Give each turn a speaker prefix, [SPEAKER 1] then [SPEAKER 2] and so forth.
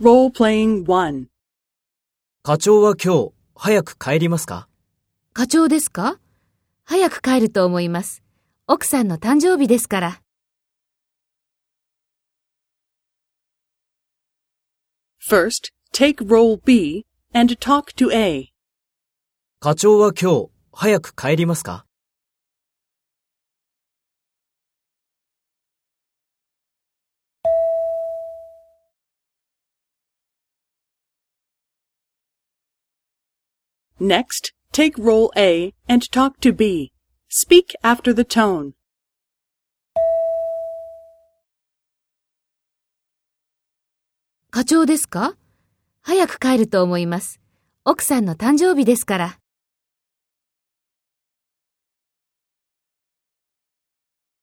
[SPEAKER 1] Role playing
[SPEAKER 2] 課長は今日、早く帰りますか？
[SPEAKER 3] 課長ですか？早く帰ると思います。奥さんの誕生日ですから。
[SPEAKER 1] First, take role B and talk to A.
[SPEAKER 2] 課長は今日、早く帰りますか？
[SPEAKER 1] Next, take role A and talk to B. Speak after the tone.
[SPEAKER 3] 課長ですか早く帰ると思います。奥さんの誕生日ですから。